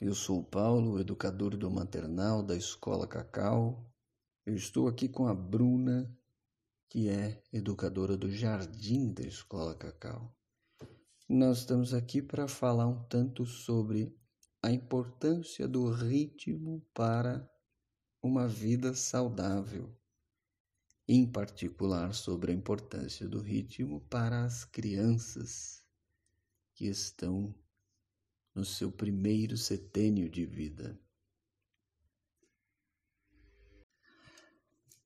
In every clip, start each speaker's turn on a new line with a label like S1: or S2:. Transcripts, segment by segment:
S1: eu sou Paulo, educador do maternal da Escola Cacau. Eu estou aqui com a Bruna, que é educadora do Jardim da Escola Cacau. Nós estamos aqui para falar um tanto sobre a importância do ritmo para uma vida saudável, em particular sobre a importância do ritmo para as crianças que estão no seu primeiro setênio de vida.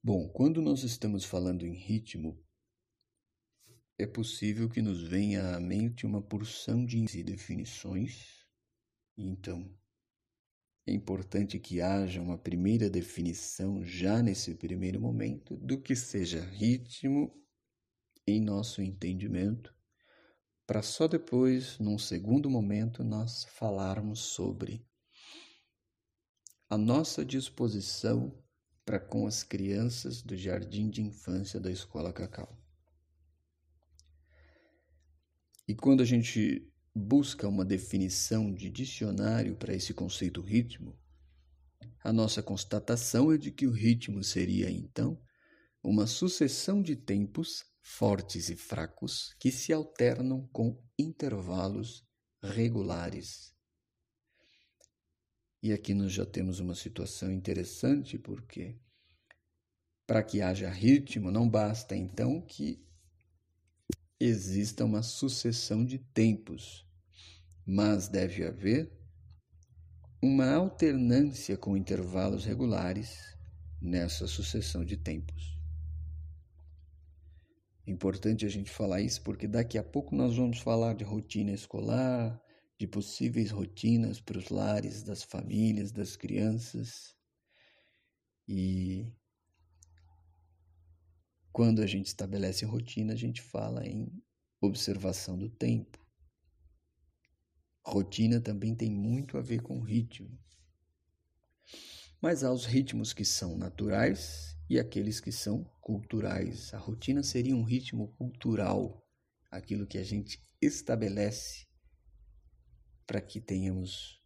S1: Bom, quando nós estamos falando em ritmo, é possível que nos venha à mente uma porção de definições. Então, é importante que haja uma primeira definição já nesse primeiro momento do que seja ritmo em nosso entendimento para só depois, num segundo momento, nós falarmos sobre a nossa disposição para com as crianças do jardim de infância da Escola Cacau. E quando a gente busca uma definição de dicionário para esse conceito ritmo, a nossa constatação é de que o ritmo seria então uma sucessão de tempos fortes e fracos que se alternam com intervalos regulares. E aqui nós já temos uma situação interessante, porque para que haja ritmo, não basta então que exista uma sucessão de tempos, mas deve haver uma alternância com intervalos regulares nessa sucessão de tempos. Importante a gente falar isso porque daqui a pouco nós vamos falar de rotina escolar, de possíveis rotinas para os lares das famílias, das crianças. E quando a gente estabelece rotina, a gente fala em observação do tempo. Rotina também tem muito a ver com ritmo. Mas há os ritmos que são naturais e aqueles que são culturais. A rotina seria um ritmo cultural, aquilo que a gente estabelece para que tenhamos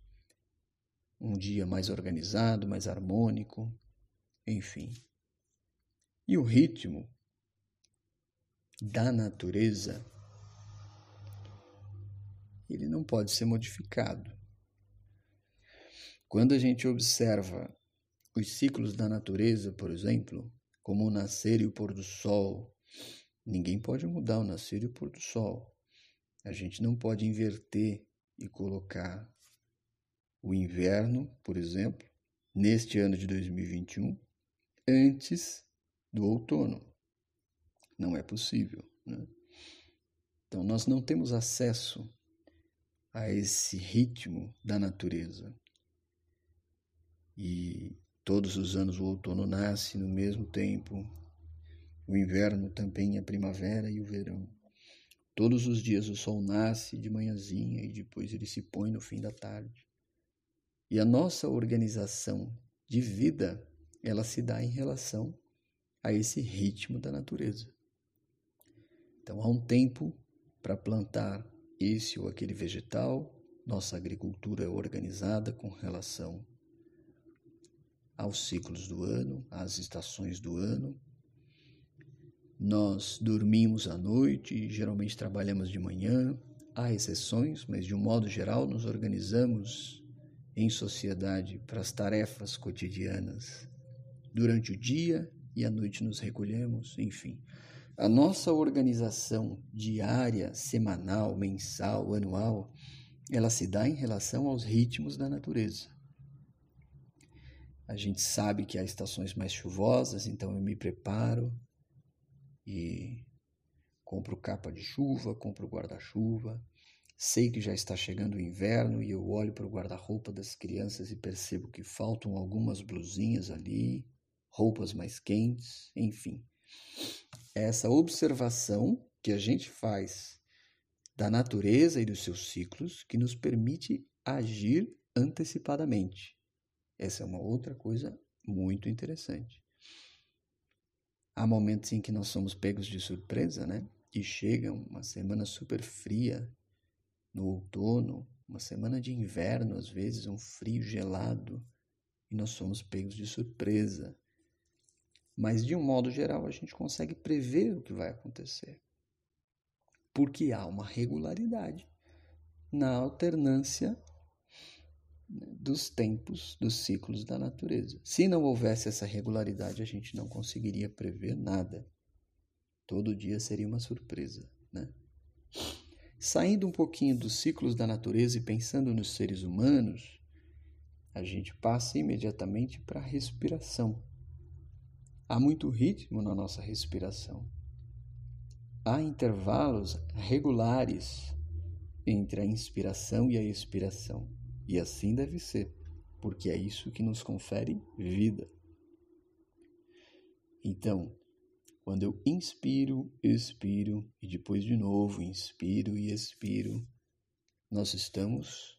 S1: um dia mais organizado, mais harmônico, enfim. E o ritmo da natureza, ele não pode ser modificado. Quando a gente observa os ciclos da natureza, por exemplo, como o nascer e o pôr do sol, ninguém pode mudar o nascer e o pôr do sol. A gente não pode inverter e colocar o inverno, por exemplo, neste ano de 2021, antes do outono. Não é possível. Né? Então, nós não temos acesso a esse ritmo da natureza. E Todos os anos o outono nasce no mesmo tempo, o inverno também a primavera e o verão. Todos os dias o sol nasce de manhãzinha e depois ele se põe no fim da tarde. E a nossa organização de vida, ela se dá em relação a esse ritmo da natureza. Então há um tempo para plantar esse ou aquele vegetal, nossa agricultura é organizada com relação aos ciclos do ano, às estações do ano. Nós dormimos à noite geralmente trabalhamos de manhã. Há exceções, mas de um modo geral nos organizamos em sociedade para as tarefas cotidianas. Durante o dia e à noite nos recolhemos, enfim. A nossa organização diária, semanal, mensal, anual, ela se dá em relação aos ritmos da natureza. A gente sabe que há estações mais chuvosas, então eu me preparo e compro capa de chuva, compro guarda-chuva. Sei que já está chegando o inverno e eu olho para o guarda-roupa das crianças e percebo que faltam algumas blusinhas ali, roupas mais quentes, enfim. Essa observação que a gente faz da natureza e dos seus ciclos que nos permite agir antecipadamente. Essa é uma outra coisa muito interessante. Há momentos em que nós somos pegos de surpresa, né? E chega uma semana super fria no outono, uma semana de inverno, às vezes, um frio gelado, e nós somos pegos de surpresa. Mas, de um modo geral, a gente consegue prever o que vai acontecer. Porque há uma regularidade na alternância dos tempos, dos ciclos da natureza. Se não houvesse essa regularidade, a gente não conseguiria prever nada. Todo dia seria uma surpresa, né? Saindo um pouquinho dos ciclos da natureza e pensando nos seres humanos, a gente passa imediatamente para a respiração. Há muito ritmo na nossa respiração. Há intervalos regulares entre a inspiração e a expiração. E assim deve ser, porque é isso que nos confere vida. Então, quando eu inspiro, expiro e depois de novo inspiro e expiro, nós estamos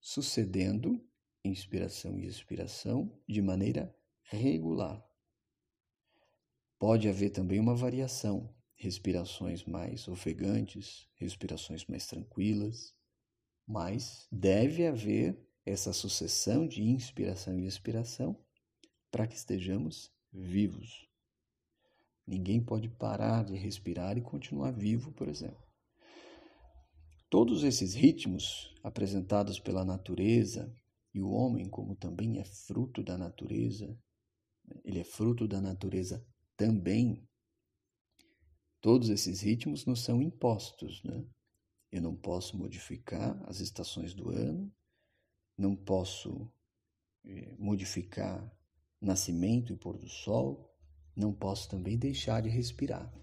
S1: sucedendo inspiração e expiração de maneira regular. Pode haver também uma variação, respirações mais ofegantes, respirações mais tranquilas, mas deve haver essa sucessão de inspiração e expiração para que estejamos vivos. Ninguém pode parar de respirar e continuar vivo, por exemplo. Todos esses ritmos apresentados pela natureza e o homem, como também é fruto da natureza, ele é fruto da natureza também. Todos esses ritmos nos são impostos, né? Eu não posso modificar as estações do ano, não posso eh, modificar nascimento e pôr do sol, não posso também deixar de respirar.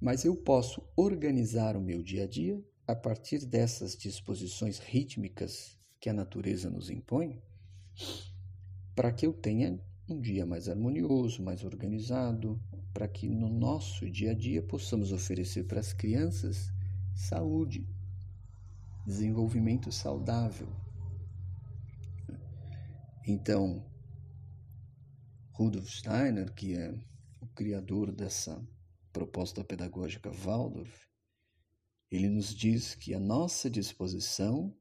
S1: Mas eu posso organizar o meu dia a dia a partir dessas disposições rítmicas que a natureza nos impõe, para que eu tenha um dia mais harmonioso, mais organizado, para que no nosso dia a dia possamos oferecer para as crianças saúde, desenvolvimento saudável. Então, Rudolf Steiner, que é o criador dessa proposta pedagógica Waldorf, ele nos diz que a nossa disposição,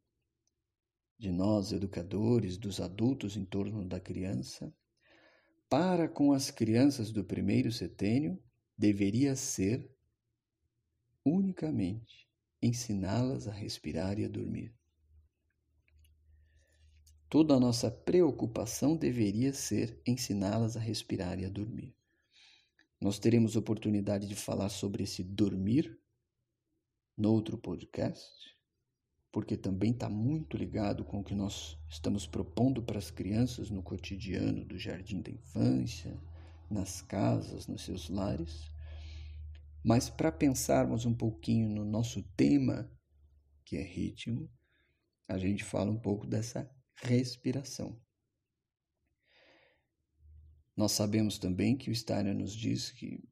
S1: de nós educadores, dos adultos em torno da criança, para com as crianças do primeiro setênio, deveria ser unicamente ensiná-las a respirar e a dormir. Toda a nossa preocupação deveria ser ensiná-las a respirar e a dormir. Nós teremos oportunidade de falar sobre esse dormir no outro podcast, porque também está muito ligado com o que nós estamos propondo para as crianças no cotidiano do jardim da infância, nas casas, nos seus lares. Mas para pensarmos um pouquinho no nosso tema, que é ritmo, a gente fala um pouco dessa respiração. Nós sabemos também que o Steiner nos diz que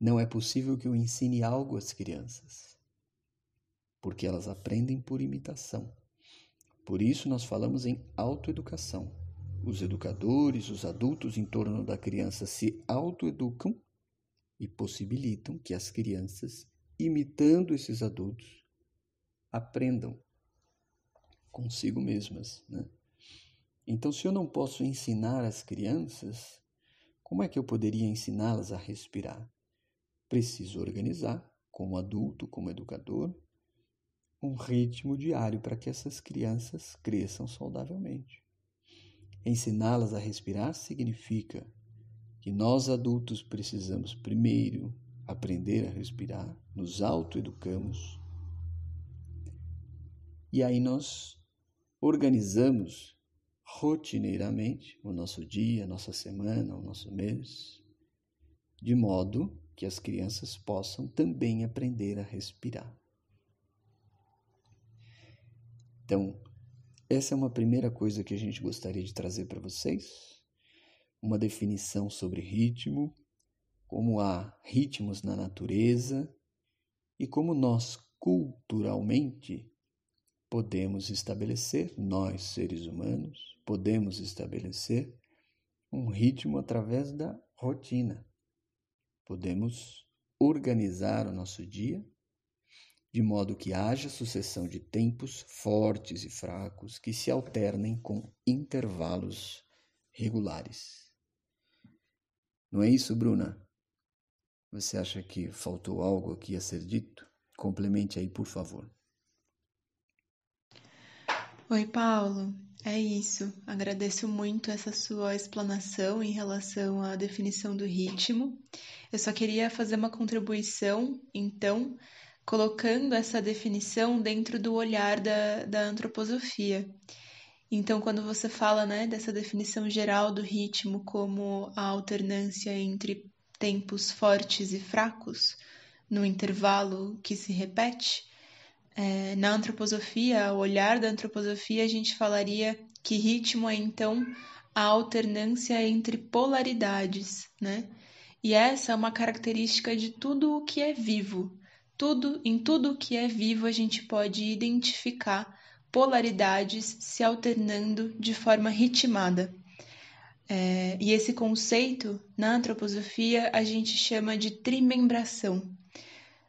S1: não é possível que eu ensine algo às crianças, porque elas aprendem por imitação. Por isso nós falamos em autoeducação. Os educadores, os adultos em torno da criança se autoeducam e possibilitam que as crianças, imitando esses adultos, aprendam consigo mesmas. Né? Então, se eu não posso ensinar as crianças, como é que eu poderia ensiná-las a respirar? Preciso organizar, como adulto, como educador, um ritmo diário para que essas crianças cresçam saudavelmente. Ensiná-las a respirar significa que nós adultos precisamos primeiro aprender a respirar, nos autoeducamos, e aí nós organizamos rotineiramente o nosso dia, a nossa semana, o nosso mês, de modo que as crianças possam também aprender a respirar. Então, essa é uma primeira coisa que a gente gostaria de trazer para vocês, uma definição sobre ritmo, como há ritmos na natureza e como nós culturalmente podemos estabelecer, nós seres humanos, podemos estabelecer um ritmo através da rotina. Podemos organizar o nosso dia de modo que haja sucessão de tempos fortes e fracos que se alternem com intervalos regulares. Não é isso, Bruna? Você acha que faltou algo aqui a ser dito? Complemente aí, por favor.
S2: Oi, Paulo. É isso. Agradeço muito essa sua explanação em relação à definição do ritmo. Eu só queria fazer uma contribuição, então, colocando essa definição dentro do olhar da, da antroposofia. Então, quando você fala né, dessa definição geral do ritmo como a alternância entre tempos fortes e fracos, no intervalo que se repete, é, na antroposofia, o olhar da antroposofia, a gente falaria que ritmo é então a alternância entre polaridades, né? E essa é uma característica de tudo o que é vivo. Tudo, em tudo o que é vivo, a gente pode identificar polaridades se alternando de forma ritmada. É, e esse conceito, na antroposofia, a gente chama de trimembração.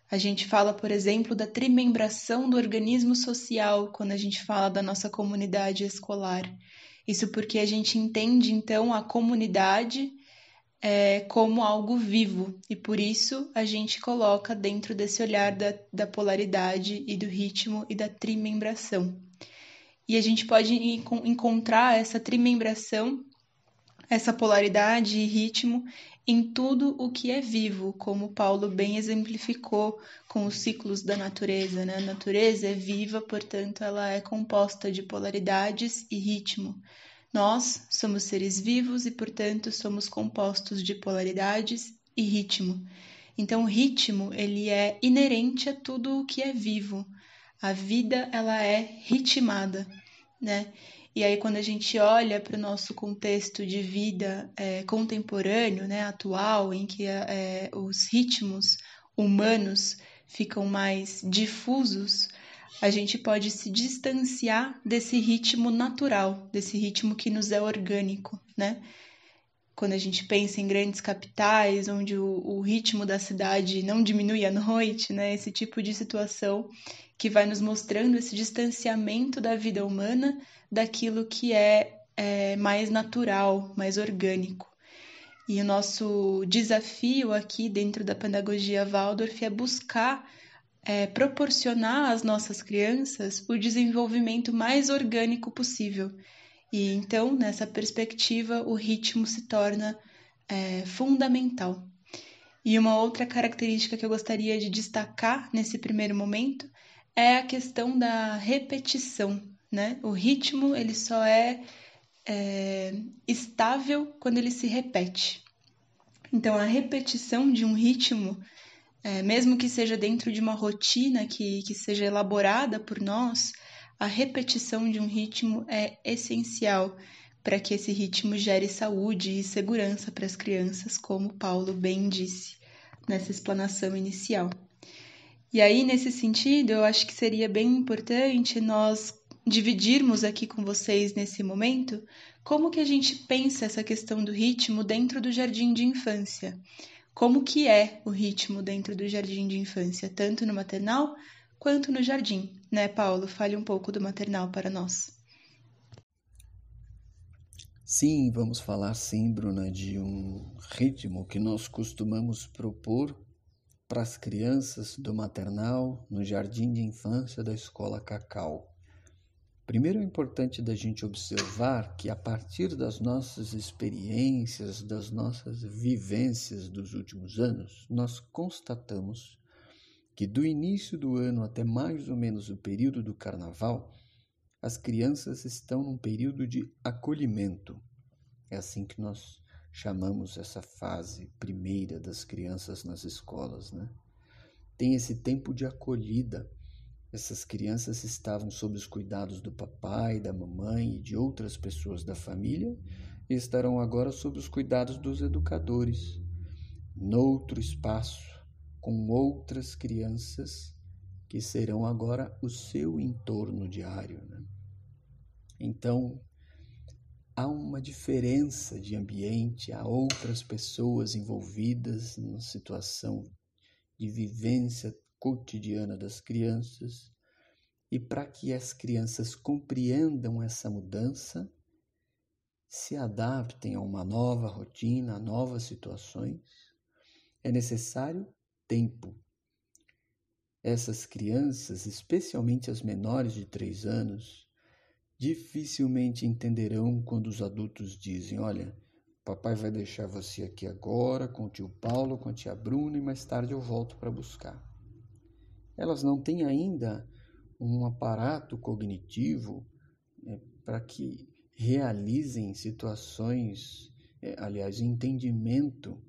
S2: A gente fala, por exemplo, da trimembração do organismo social quando a gente fala da nossa comunidade escolar. Isso porque a gente entende, então, a comunidade é, como algo vivo e por isso a gente coloca dentro desse olhar da, da polaridade e do ritmo e da trimembração. E a gente pode encontrar essa trimembração essa polaridade e ritmo em tudo o que é vivo, como Paulo bem exemplificou com os ciclos da natureza. Né? A natureza é viva, portanto, ela é composta de polaridades e ritmo. Nós somos seres vivos e, portanto, somos compostos de polaridades e ritmo. Então, o ritmo ele é inerente a tudo o que é vivo. A vida ela é ritmada, né? E aí, quando a gente olha para o nosso contexto de vida é, contemporâneo, né, atual, em que é, os ritmos humanos ficam mais difusos, a gente pode se distanciar desse ritmo natural, desse ritmo que nos é orgânico, né? Quando a gente pensa em grandes capitais, onde o, o ritmo da cidade não diminui à noite, né? Esse tipo de situação que vai nos mostrando esse distanciamento da vida humana daquilo que é, é mais natural, mais orgânico. E o nosso desafio aqui dentro da pedagogia Waldorf é buscar é, proporcionar às nossas crianças o desenvolvimento mais orgânico possível. E então, nessa perspectiva, o ritmo se torna é, fundamental. E uma outra característica que eu gostaria de destacar nesse primeiro momento é a questão da repetição, né? O ritmo ele só é, é estável quando ele se repete. Então, a repetição de um ritmo, é, mesmo que seja dentro de uma rotina que, que seja elaborada por nós, a repetição de um ritmo é essencial para que esse ritmo gere saúde e segurança para as crianças, como Paulo bem disse nessa explanação inicial. E aí, nesse sentido, eu acho que seria bem importante nós dividirmos aqui com vocês nesse momento como que a gente pensa essa questão do ritmo dentro do jardim de infância. Como que é o ritmo dentro do jardim de infância, tanto no maternal quanto no jardim, né, Paulo? Fale um pouco do maternal para nós.
S1: Sim, vamos falar sim, Bruna, de um ritmo que nós costumamos propor para as crianças do maternal no jardim de infância da escola Cacau. Primeiro é importante da gente observar que a partir das nossas experiências, das nossas vivências dos últimos anos, nós constatamos que do início do ano até mais ou menos o período do carnaval, as crianças estão num período de acolhimento. É assim que nós chamamos essa fase primeira das crianças nas escolas, né? Tem esse tempo de acolhida essas crianças estavam sob os cuidados do papai, da mamãe e de outras pessoas da família e estarão agora sob os cuidados dos educadores, noutro espaço, com outras crianças que serão agora o seu entorno diário. Né? Então, há uma diferença de ambiente, há outras pessoas envolvidas numa situação de vivência cotidiana das crianças e para que as crianças compreendam essa mudança, se adaptem a uma nova rotina, a novas situações, é necessário tempo. Essas crianças, especialmente as menores de três anos, dificilmente entenderão quando os adultos dizem: Olha, papai vai deixar você aqui agora com o tio Paulo, com a tia Bruna e mais tarde eu volto para buscar. Elas não têm ainda um aparato cognitivo né, para que realizem situações, é, aliás, entendimento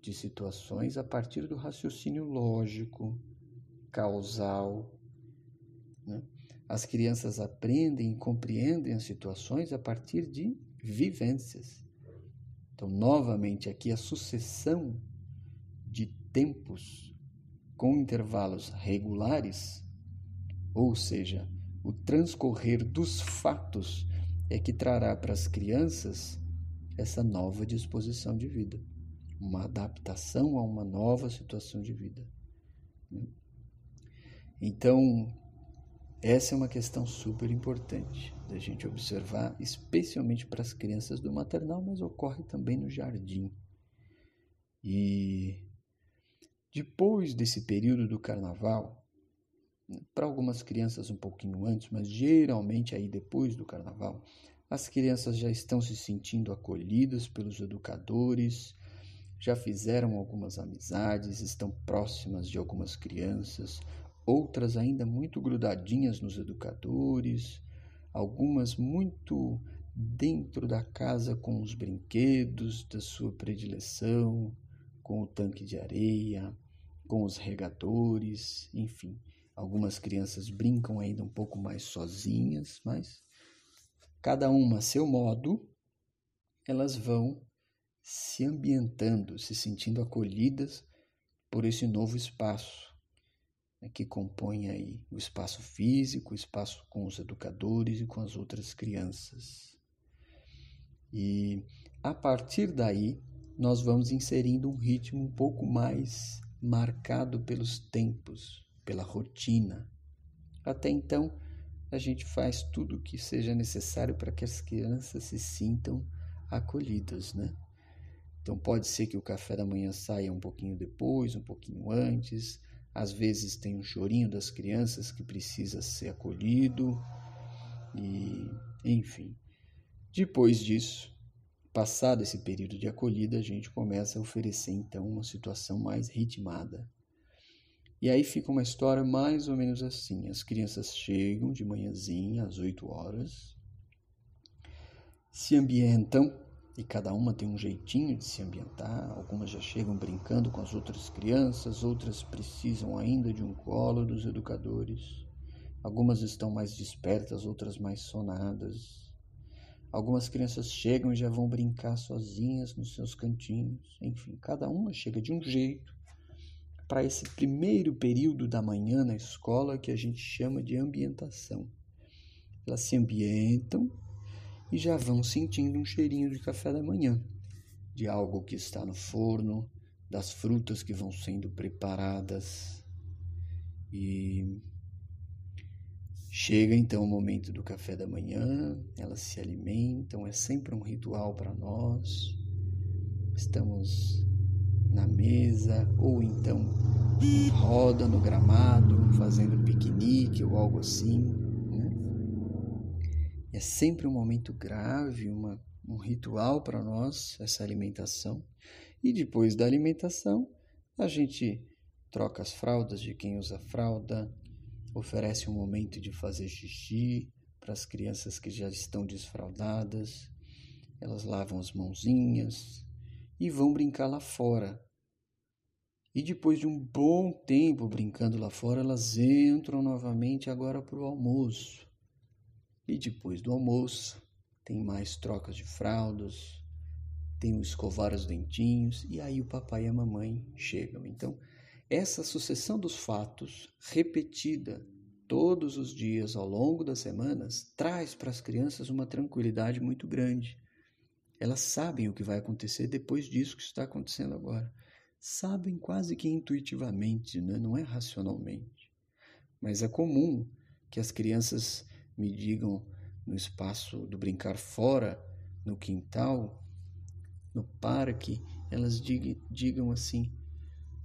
S1: de situações a partir do raciocínio lógico, causal. Né? As crianças aprendem e compreendem as situações a partir de vivências. Então, novamente, aqui a sucessão de tempos com intervalos regulares, ou seja, o transcorrer dos fatos é que trará para as crianças essa nova disposição de vida, uma adaptação a uma nova situação de vida. Né? Então, essa é uma questão super importante da gente observar, especialmente para as crianças do maternal, mas ocorre também no jardim. E depois desse período do carnaval, para algumas crianças um pouquinho antes, mas geralmente aí depois do carnaval, as crianças já estão se sentindo acolhidas pelos educadores, já fizeram algumas amizades, estão próximas de algumas crianças, outras ainda muito grudadinhas nos educadores, algumas muito dentro da casa com os brinquedos da sua predileção, com o tanque de areia, com os regadores, enfim. Algumas crianças brincam ainda um pouco mais sozinhas, mas cada uma a seu modo, elas vão se ambientando, se sentindo acolhidas por esse novo espaço né, que compõe aí o espaço físico, o espaço com os educadores e com as outras crianças. E a partir daí, nós vamos inserindo um ritmo um pouco mais marcado pelos tempos, pela rotina. Até então, a gente faz tudo o que seja necessário para que as crianças se sintam acolhidas, né? Então pode ser que o café da manhã saia um pouquinho depois, um pouquinho antes, às vezes tem um chorinho das crianças que precisa ser acolhido e, enfim. Depois disso, passado esse período de acolhida, a gente começa a oferecer então uma situação mais ritmada. E aí fica uma história mais ou menos assim: as crianças chegam de manhãzinha às 8 horas, se ambientam e cada uma tem um jeitinho de se ambientar. Algumas já chegam brincando com as outras crianças, outras precisam ainda de um colo dos educadores. Algumas estão mais despertas, outras mais sonadas. Algumas crianças chegam e já vão brincar sozinhas nos seus cantinhos. Enfim, cada uma chega de um jeito para esse primeiro período da manhã na escola que a gente chama de ambientação. Elas se ambientam e já vão sentindo um cheirinho de café da manhã, de algo que está no forno, das frutas que vão sendo preparadas. E chega então o momento do café da manhã, elas se alimentam, é sempre um ritual para nós. Estamos na mesa ou então em roda no gramado, fazendo piquenique ou algo assim. É sempre um momento grave, uma, um ritual para nós, essa alimentação. E depois da alimentação, a gente troca as fraldas de quem usa fralda, oferece um momento de fazer xixi para as crianças que já estão desfraldadas. Elas lavam as mãozinhas e vão brincar lá fora. E depois de um bom tempo brincando lá fora, elas entram novamente agora para o almoço. E depois do almoço, tem mais trocas de fraldas, tem o escovar os dentinhos, e aí o papai e a mamãe chegam. Então, essa sucessão dos fatos, repetida todos os dias ao longo das semanas, traz para as crianças uma tranquilidade muito grande. Elas sabem o que vai acontecer depois disso que está acontecendo agora. sabem quase que intuitivamente, né? não é racionalmente. Mas é comum que as crianças me digam no espaço do brincar fora, no quintal, no parque, elas digam assim: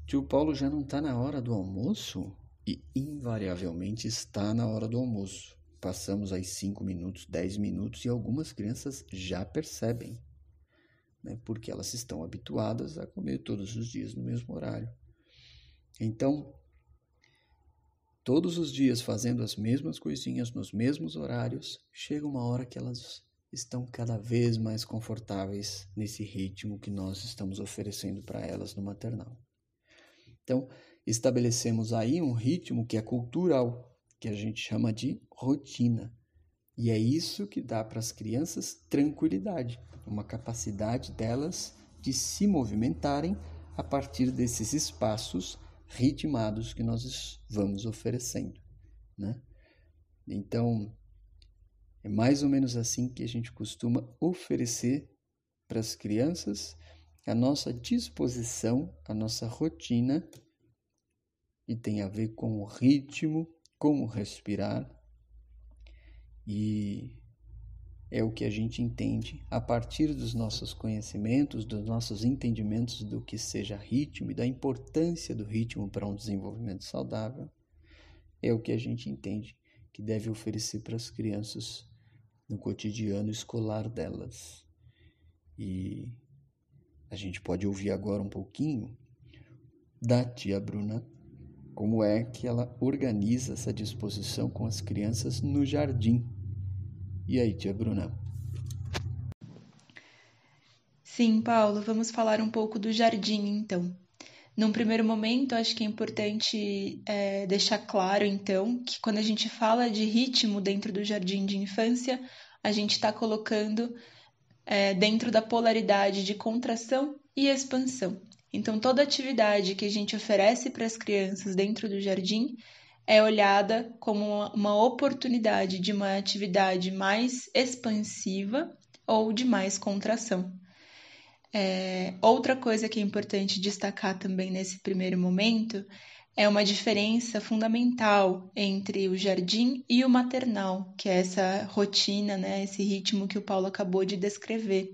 S1: Tio Paulo já não está na hora do almoço? E invariavelmente está na hora do almoço. Passamos aí 5 minutos, 10 minutos e algumas crianças já percebem, né? porque elas estão habituadas a comer todos os dias no mesmo horário. Então, todos os dias fazendo as mesmas coisinhas nos mesmos horários, chega uma hora que elas estão cada vez mais confortáveis nesse ritmo que nós estamos oferecendo para elas no maternal. Então, estabelecemos aí um ritmo que é cultural, que a gente chama de rotina. E é isso que dá para as crianças tranquilidade, uma capacidade delas de se movimentarem a partir desses espaços ritmados que nós vamos oferecendo, né? Então, é mais ou menos assim que a gente costuma oferecer para as crianças a nossa disposição, a nossa rotina, e tem a ver com o ritmo, como respirar, e é o que a gente entende a partir dos nossos conhecimentos, dos nossos entendimentos do que seja ritmo e da importância do ritmo para um desenvolvimento saudável. É o que a gente entende que deve oferecer para as crianças no cotidiano escolar delas. E a gente pode ouvir agora um pouquinho da tia Bruna como é que ela organiza essa disposição com as crianças no jardim. E aí, tia Bruna?
S2: Sim, Paulo, vamos falar um pouco do jardim então. Num primeiro momento, acho que é importante é, deixar claro, então, que quando a gente fala de ritmo dentro do jardim de infância, a gente está colocando é, dentro da polaridade de contração e expansão. Então, toda atividade que a gente oferece para as crianças dentro do jardim é olhada como uma oportunidade de uma atividade mais expansiva ou de mais contração. É, outra coisa que é importante destacar também nesse primeiro momento é uma diferença fundamental entre o jardim e o maternal, que é essa rotina, né, esse ritmo que o Paulo acabou de descrever.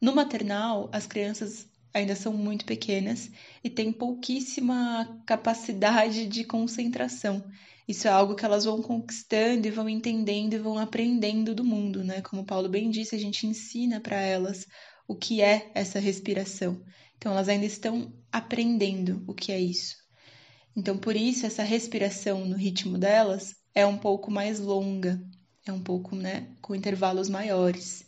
S2: No maternal, as crianças ainda são muito pequenas e têm pouquíssima capacidade de concentração. Isso é algo que elas vão conquistando e vão entendendo e vão aprendendo do mundo, né? Como o Paulo bem disse, a gente ensina para elas o que é essa respiração. Então, elas ainda estão aprendendo o que é isso. Então, por isso, essa respiração no ritmo delas é um pouco mais longa, é um pouco, né, com intervalos maiores.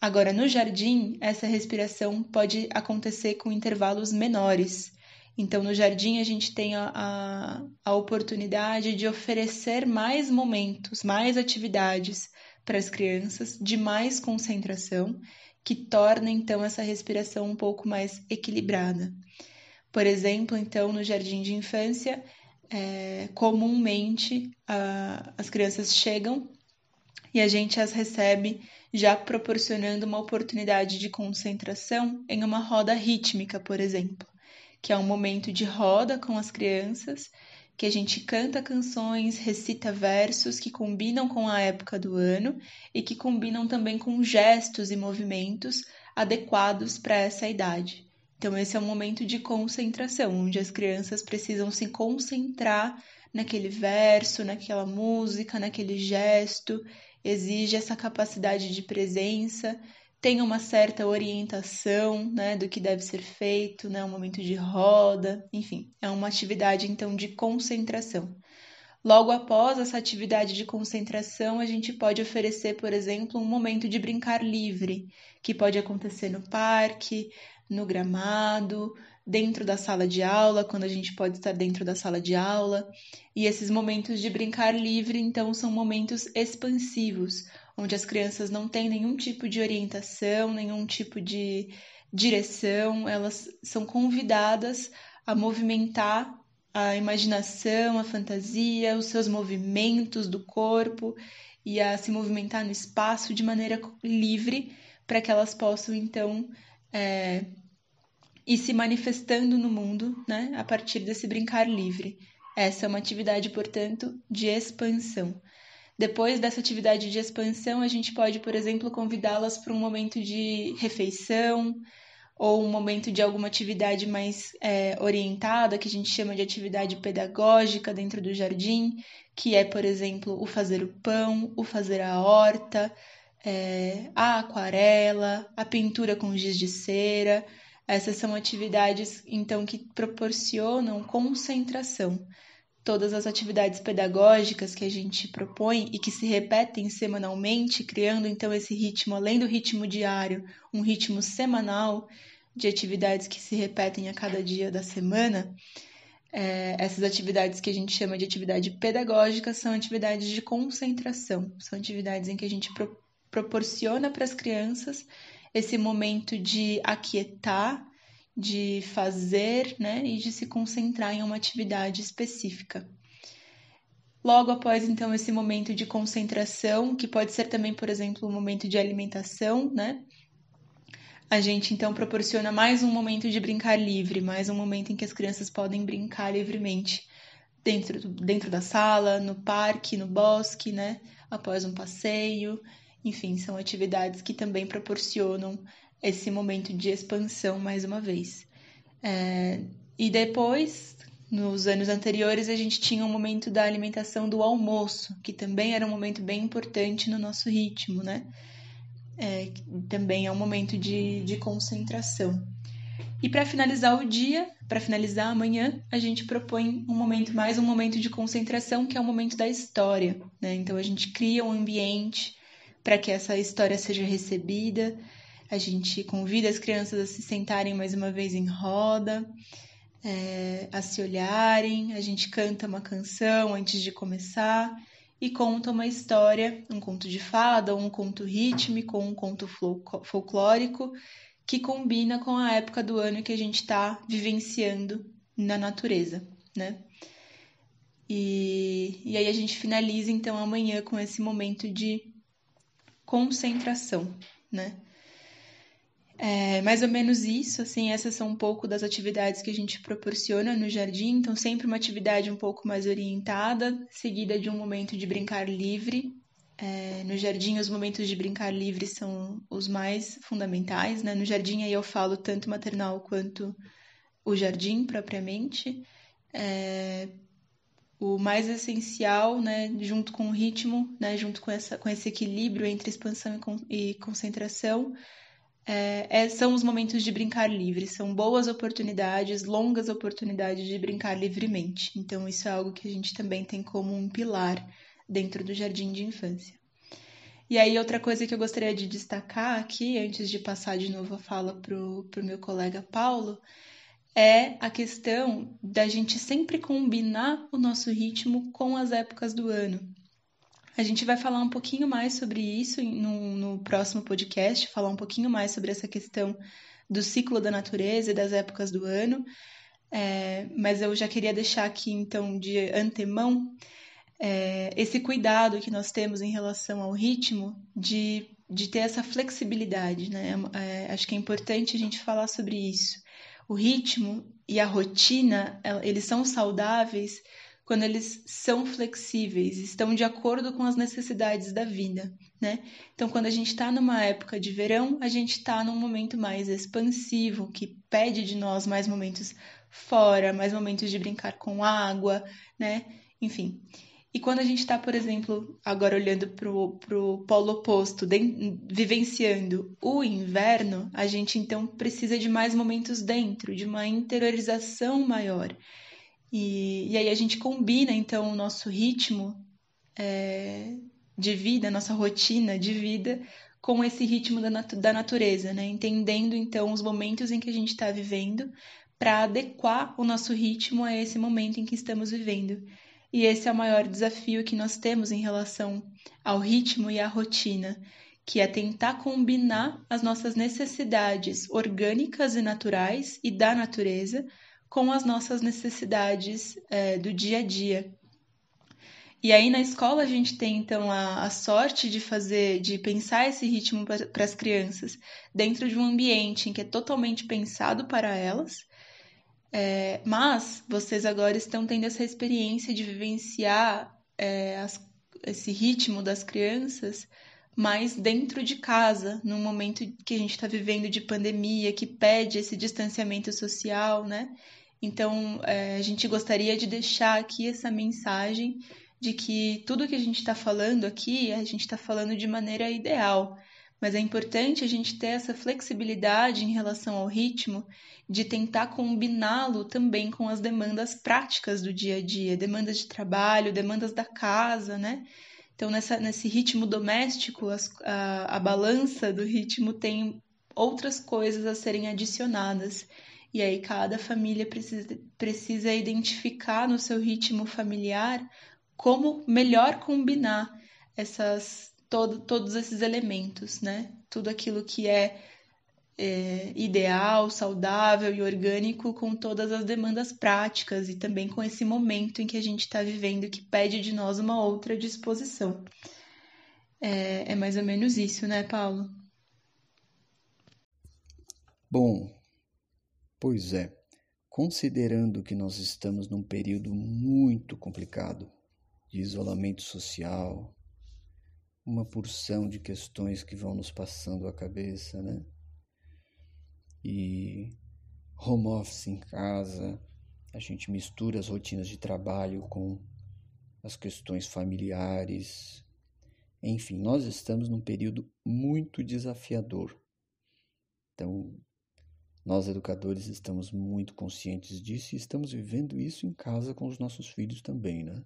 S2: Agora, no jardim, essa respiração pode acontecer com intervalos menores. Então, no jardim, a gente tem a, a, a oportunidade de oferecer mais momentos, mais atividades para as crianças, de mais concentração, que torna então essa respiração um pouco mais equilibrada. Por exemplo, então, no jardim de infância, é, comumente a, as crianças chegam e a gente as recebe já proporcionando uma oportunidade de concentração em uma roda rítmica, por exemplo, que é um momento de roda com as crianças, que a gente canta canções, recita versos que combinam com a época do ano e que combinam também com gestos e movimentos adequados para essa idade. Então, esse é um momento de concentração, onde as crianças precisam se concentrar naquele verso, naquela música, naquele gesto exige essa capacidade de presença, tem uma certa orientação né, do que deve ser feito, né, um momento de roda, enfim, é uma atividade então de concentração. Logo após essa atividade de concentração, a gente pode oferecer, por exemplo, um momento de brincar livre, que pode acontecer no parque, no gramado, dentro da sala de aula, quando a gente pode estar dentro da sala de aula. E esses momentos de brincar livre, então, são momentos expansivos, onde as crianças não têm nenhum tipo de orientação, nenhum tipo de direção, elas são convidadas a movimentar a imaginação, a fantasia, os seus movimentos do corpo e a se movimentar no espaço de maneira livre para que elas possam então é, e se manifestando no mundo né, a partir desse brincar livre. Essa é uma atividade, portanto, de expansão. Depois dessa atividade de expansão, a gente pode, por exemplo, convidá-las para um momento de refeição ou um momento de alguma atividade mais é, orientada, que a gente chama de atividade pedagógica dentro do jardim, que é, por exemplo, o fazer o pão, o fazer a horta, é, a aquarela, a pintura com giz de cera. Essas são atividades, então, que proporcionam concentração todas as atividades pedagógicas que a gente propõe e que se repetem semanalmente, criando então esse ritmo, além do ritmo diário, um ritmo semanal de atividades que se repetem a cada dia da semana. É, essas atividades que a gente chama de atividade pedagógica são atividades de concentração, são atividades em que a gente pro proporciona para as crianças esse momento de aquietar de fazer né, e de se concentrar em uma atividade específica. Logo após, então, esse momento de concentração, que pode ser também, por exemplo, um momento de alimentação, né? A gente então proporciona mais um momento de brincar livre, mais um momento em que as crianças podem brincar livremente dentro, dentro da sala, no parque, no bosque, né? Após um passeio. Enfim, são atividades que também proporcionam esse momento de expansão mais uma vez. É, e depois, nos anos anteriores, a gente tinha o um momento da alimentação do almoço, que também era um momento bem importante no nosso ritmo, né? É, também é um momento de, de concentração. E para finalizar o dia, para finalizar amanhã, a gente propõe um momento mais um momento de concentração, que é o momento da história. Né? Então a gente cria um ambiente para que essa história seja recebida, a gente convida as crianças a se sentarem mais uma vez em roda, é, a se olharem, a gente canta uma canção antes de começar e conta uma história, um conto de fada, um conto rítmico, um conto folclórico que combina com a época do ano que a gente está vivenciando na natureza, né? E, e aí a gente finaliza então amanhã com esse momento de concentração, né? É mais ou menos isso, assim, essas são um pouco das atividades que a gente proporciona no jardim, então sempre uma atividade um pouco mais orientada, seguida de um momento de brincar livre. É, no jardim, os momentos de brincar livre são os mais fundamentais, né? No jardim aí eu falo tanto maternal quanto o jardim propriamente. É, o mais essencial, né, junto com o ritmo, né, junto com, essa, com esse equilíbrio entre expansão e, con e concentração, é, é, são os momentos de brincar livre, são boas oportunidades, longas oportunidades de brincar livremente. Então, isso é algo que a gente também tem como um pilar dentro do jardim de infância. E aí, outra coisa que eu gostaria de destacar aqui, antes de passar de novo a fala para o meu colega Paulo, é a questão da gente sempre combinar o nosso ritmo com as épocas do ano. A gente vai falar um pouquinho mais sobre isso no, no próximo podcast, falar um pouquinho mais sobre essa questão do ciclo da natureza e das épocas do ano. É, mas eu já queria deixar aqui, então, de antemão, é, esse cuidado que nós temos em relação ao ritmo de, de ter essa flexibilidade, né? É, acho que é importante a gente falar sobre isso. O ritmo e a rotina, eles são saudáveis quando eles são flexíveis, estão de acordo com as necessidades da vida, né? Então, quando a gente está numa época de verão, a gente está num momento mais expansivo, que pede de nós mais momentos fora, mais momentos de brincar com água, né? Enfim. E quando a gente está, por exemplo, agora olhando para o polo oposto, de, vivenciando o inverno, a gente então precisa de mais momentos dentro, de uma interiorização maior. E, e aí a gente combina então o nosso ritmo é, de vida, nossa rotina de vida com esse ritmo da, nat da natureza, né? Entendendo então os momentos em que a gente está vivendo para adequar o nosso ritmo a esse momento em que estamos vivendo. E esse é o maior desafio que nós temos em relação ao ritmo e à rotina, que é tentar combinar as nossas necessidades orgânicas e naturais e da natureza com as nossas necessidades é, do dia a dia. E aí na escola a gente tem então a, a sorte de fazer, de pensar esse ritmo para as crianças dentro de um ambiente em que é totalmente pensado para elas. É, mas vocês agora estão tendo essa experiência de vivenciar é, as, esse ritmo das crianças mais dentro de casa, num momento que a gente está vivendo de pandemia, que pede esse distanciamento social, né? Então, é, a gente gostaria de deixar aqui essa mensagem de que tudo que a gente está falando aqui, a gente está falando de maneira ideal, mas é importante a gente ter essa flexibilidade em relação ao ritmo de tentar combiná-lo também com as demandas práticas do dia a dia, demandas de trabalho, demandas da casa, né? Então, nessa, nesse ritmo doméstico, as, a, a balança do ritmo tem outras coisas a serem adicionadas. E aí, cada família precisa, precisa identificar no seu ritmo familiar como melhor combinar essas todo, todos esses elementos, né? Tudo aquilo que é, é ideal, saudável e orgânico com todas as demandas práticas e também com esse momento em que a gente está vivendo que pede de nós uma outra disposição. É, é mais ou menos isso, né, Paulo?
S1: Bom, pois é. Considerando que nós estamos num período muito complicado, de isolamento social, uma porção de questões que vão nos passando a cabeça, né? E home office em casa, a gente mistura as rotinas de trabalho com as questões familiares. Enfim, nós estamos num período muito desafiador. Então, nós educadores estamos muito conscientes disso e estamos vivendo isso em casa com os nossos filhos também, né?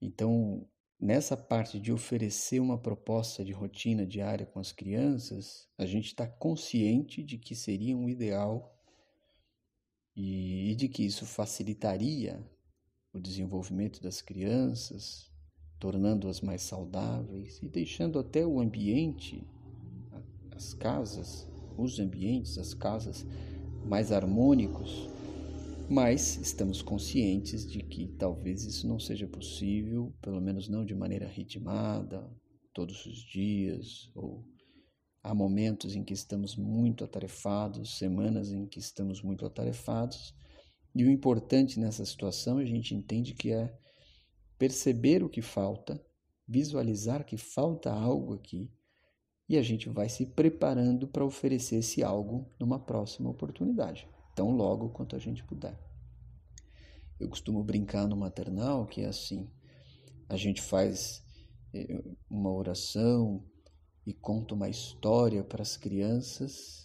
S1: Então, nessa parte de oferecer uma proposta de rotina diária com as crianças, a gente está consciente de que seria um ideal e, e de que isso facilitaria o desenvolvimento das crianças, tornando-as mais saudáveis e deixando até o ambiente, as casas, os ambientes, as casas mais harmônicos mas estamos conscientes de que talvez isso não seja possível, pelo menos não de maneira ritmada, todos os dias, ou há momentos em que estamos muito atarefados, semanas em que estamos muito atarefados. E o importante nessa situação a gente entende que é perceber o que falta, visualizar que falta algo aqui e a gente vai se preparando para oferecer esse algo numa próxima oportunidade tão logo quanto a gente puder. Eu costumo brincar no maternal que é assim: a gente faz eh, uma oração e conta uma história para as crianças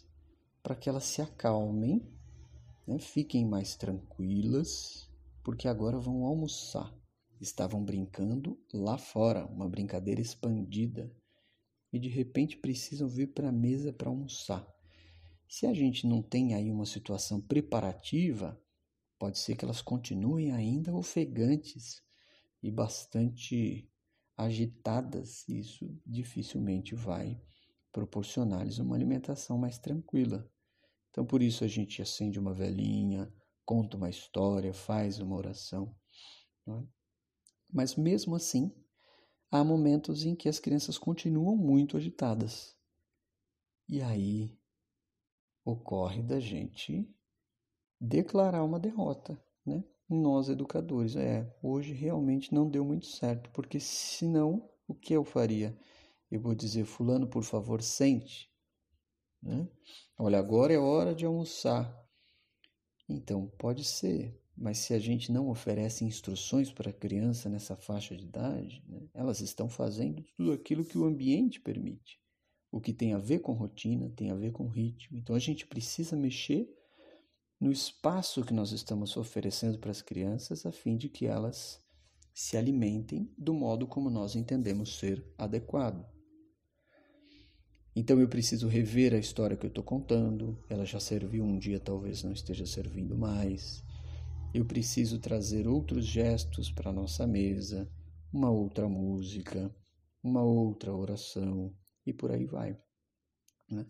S1: para que elas se acalmem, né? fiquem mais tranquilas, porque agora vão almoçar. Estavam brincando lá fora, uma brincadeira expandida, e de repente precisam vir para a mesa para almoçar. Se a gente não tem aí uma situação preparativa, pode ser que elas continuem ainda ofegantes e bastante agitadas. Isso dificilmente vai proporcionar-lhes uma alimentação mais tranquila. Então, por isso, a gente acende uma velhinha, conta uma história, faz uma oração. É? Mas, mesmo assim, há momentos em que as crianças continuam muito agitadas. E aí ocorre da gente declarar uma derrota, né? Nós educadores, é, hoje realmente não deu muito certo, porque senão o que eu faria? Eu vou dizer, fulano, por favor, sente, né? Olha, agora é hora de almoçar. Então, pode ser, mas se a gente não oferece instruções para a criança nessa faixa de idade, né, elas estão fazendo tudo aquilo que o ambiente permite. O que tem a ver com rotina, tem a ver com ritmo. Então a gente precisa mexer no espaço que nós estamos oferecendo para as crianças a fim de que elas se alimentem do modo como nós entendemos ser adequado. Então eu preciso rever a história que eu estou contando, ela já serviu um dia, talvez não esteja servindo mais. Eu preciso trazer outros gestos para a nossa mesa, uma outra música, uma outra oração, e por aí vai. Né?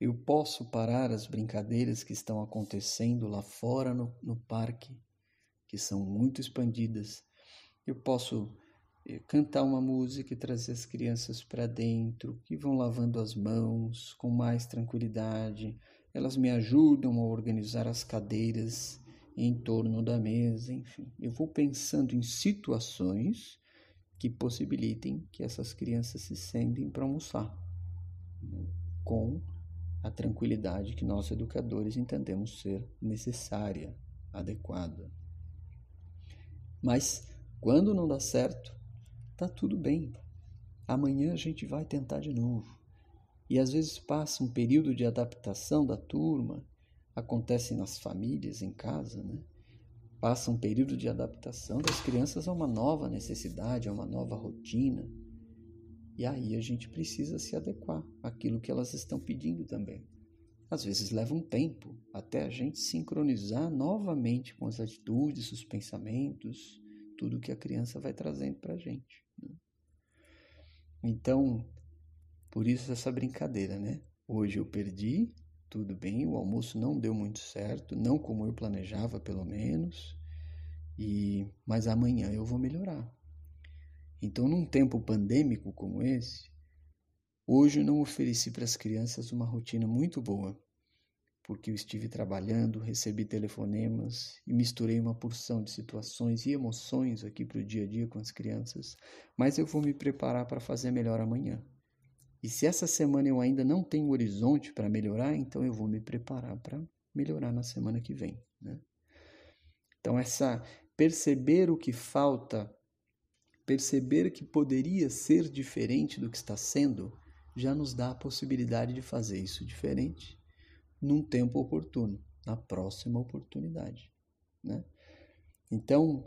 S1: Eu posso parar as brincadeiras que estão acontecendo lá fora no, no parque, que são muito expandidas, eu posso eh, cantar uma música e trazer as crianças para dentro, que vão lavando as mãos com mais tranquilidade. Elas me ajudam a organizar as cadeiras em torno da mesa, enfim. Eu vou pensando em situações que possibilitem que essas crianças se sentem para almoçar, com a tranquilidade que nós educadores entendemos ser necessária, adequada. Mas quando não dá certo, tá tudo bem. Amanhã a gente vai tentar de novo. E às vezes passa um período de adaptação da turma, acontece nas famílias, em casa, né? Passa um período de adaptação das crianças a uma nova necessidade, a uma nova rotina. E aí a gente precisa se adequar àquilo que elas estão pedindo também. Às vezes leva um tempo até a gente sincronizar novamente com as atitudes, os pensamentos, tudo que a criança vai trazendo para a gente. Né? Então, por isso essa brincadeira, né? Hoje eu perdi, tudo bem, o almoço não deu muito certo, não como eu planejava, pelo menos. E mas amanhã eu vou melhorar. Então, num tempo pandêmico como esse, hoje eu não ofereci para as crianças uma rotina muito boa porque eu estive trabalhando, recebi telefonemas e misturei uma porção de situações e emoções aqui para o dia a dia com as crianças, mas eu vou me preparar para fazer melhor amanhã. E se essa semana eu ainda não tenho horizonte para melhorar, então eu vou me preparar para melhorar na semana que vem. Né? Então, essa perceber o que falta, perceber que poderia ser diferente do que está sendo, já nos dá a possibilidade de fazer isso diferente num tempo oportuno, na próxima oportunidade, né? Então,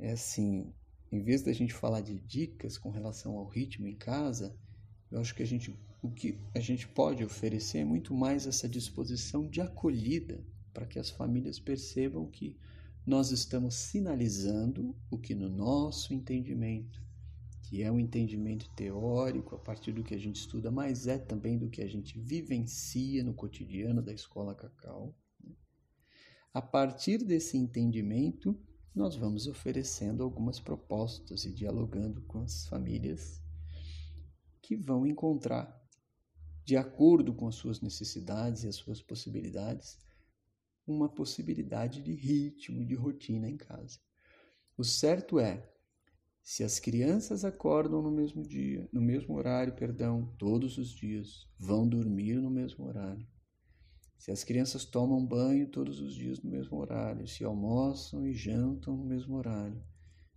S1: é assim, em vez da gente falar de dicas com relação ao ritmo em casa, eu acho que a gente o que a gente pode oferecer é muito mais essa disposição de acolhida para que as famílias percebam que nós estamos sinalizando o que no nosso entendimento que é um entendimento teórico a partir do que a gente estuda, mas é também do que a gente vivencia no cotidiano da escola Cacau. Né? A partir desse entendimento, nós vamos oferecendo algumas propostas e dialogando com as famílias que vão encontrar, de acordo com as suas necessidades e as suas possibilidades, uma possibilidade de ritmo, de rotina em casa. O certo é se as crianças acordam no mesmo dia, no mesmo horário, perdão, todos os dias, vão dormir no mesmo horário. Se as crianças tomam banho todos os dias no mesmo horário, se almoçam e jantam no mesmo horário,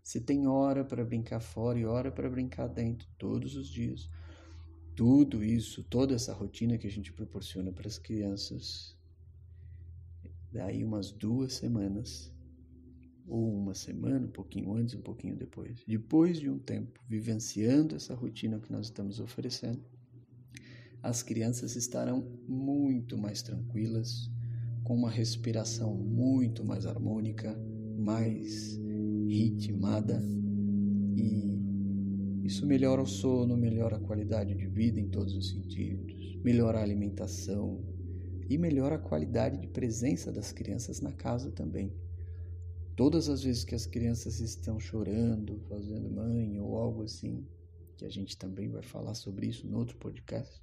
S1: se tem hora para brincar fora e hora para brincar dentro todos os dias, tudo isso, toda essa rotina que a gente proporciona para as crianças, daí umas duas semanas ou uma semana, um pouquinho antes, um pouquinho depois. Depois de um tempo vivenciando essa rotina que nós estamos oferecendo, as crianças estarão muito mais tranquilas, com uma respiração muito mais harmônica, mais ritmada e isso melhora o sono, melhora a qualidade de vida em todos os sentidos, melhora a alimentação e melhora a qualidade de presença das crianças na casa também. Todas as vezes que as crianças estão chorando, fazendo mãe ou algo assim, que a gente também vai falar sobre isso no outro podcast.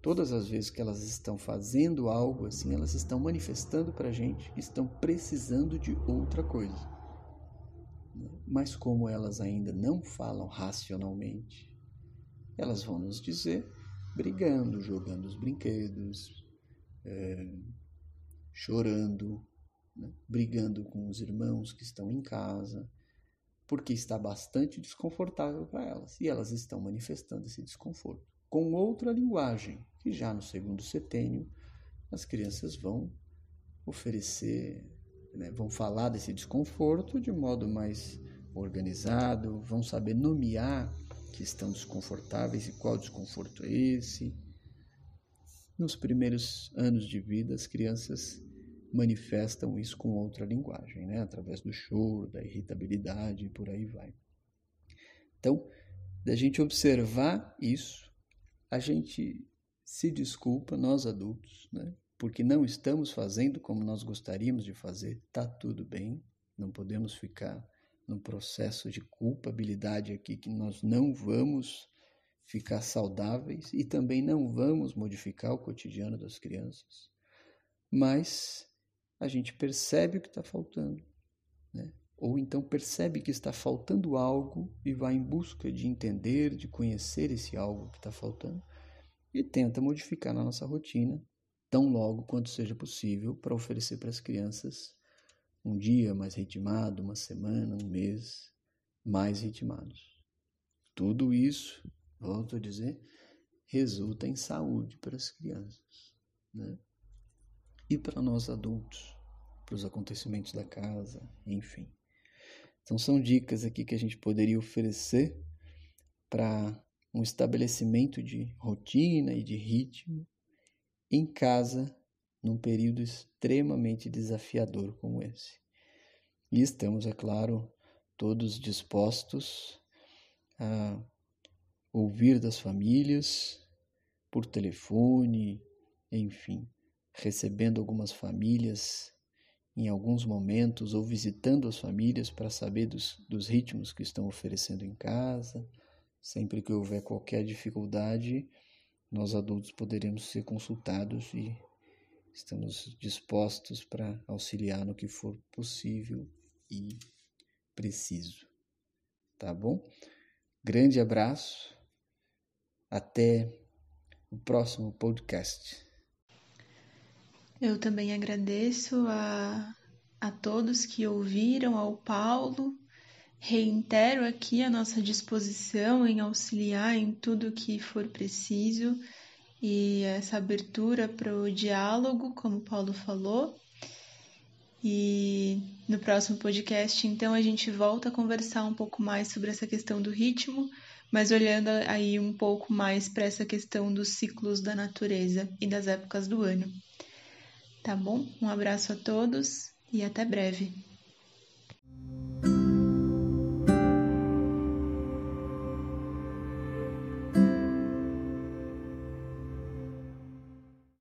S1: Todas as vezes que elas estão fazendo algo assim, elas estão manifestando para a gente que estão precisando de outra coisa. Mas como elas ainda não falam racionalmente, elas vão nos dizer brigando, jogando os brinquedos, é, chorando, né? brigando com os irmãos que estão em casa, porque está bastante desconfortável para elas e elas estão manifestando esse desconforto. Com outra linguagem, que já no segundo setênio as crianças vão oferecer, né, vão falar desse desconforto de modo mais organizado, vão saber nomear que estão desconfortáveis e qual desconforto é esse. Nos primeiros anos de vida, as crianças manifestam isso com outra linguagem, né? através do choro, da irritabilidade e por aí vai. Então, da gente observar isso, a gente se desculpa, nós adultos, né? porque não estamos fazendo como nós gostaríamos de fazer, tá tudo bem, não podemos ficar no processo de culpabilidade aqui que nós não vamos ficar saudáveis e também não vamos modificar o cotidiano das crianças, mas a gente percebe o que está faltando, né? ou então percebe que está faltando algo e vai em busca de entender, de conhecer esse algo que está faltando e tenta modificar na nossa rotina tão logo quanto seja possível para oferecer para as crianças um dia mais ritmado, uma semana, um mês mais ritmados. Tudo isso, volto a dizer, resulta em saúde para as crianças, né? E para nós adultos, para os acontecimentos da casa, enfim. Então são dicas aqui que a gente poderia oferecer para um estabelecimento de rotina e de ritmo em casa num período extremamente desafiador como esse. E estamos, é claro, todos dispostos a ouvir das famílias por telefone, enfim, recebendo algumas famílias em alguns momentos ou visitando as famílias para saber dos, dos ritmos que estão oferecendo em casa. Sempre que houver qualquer dificuldade, nós adultos poderemos ser consultados e Estamos dispostos para auxiliar no que for possível e preciso. Tá bom? Grande abraço. Até o próximo podcast.
S2: Eu também agradeço a, a todos que ouviram, ao Paulo. Reitero aqui a nossa disposição em auxiliar em tudo que for preciso e essa abertura para o diálogo, como o Paulo falou. E no próximo podcast, então, a gente volta a conversar um pouco mais sobre essa questão do ritmo, mas olhando aí um pouco mais para essa questão dos ciclos da natureza e das épocas do ano. Tá bom? Um abraço a todos e até breve.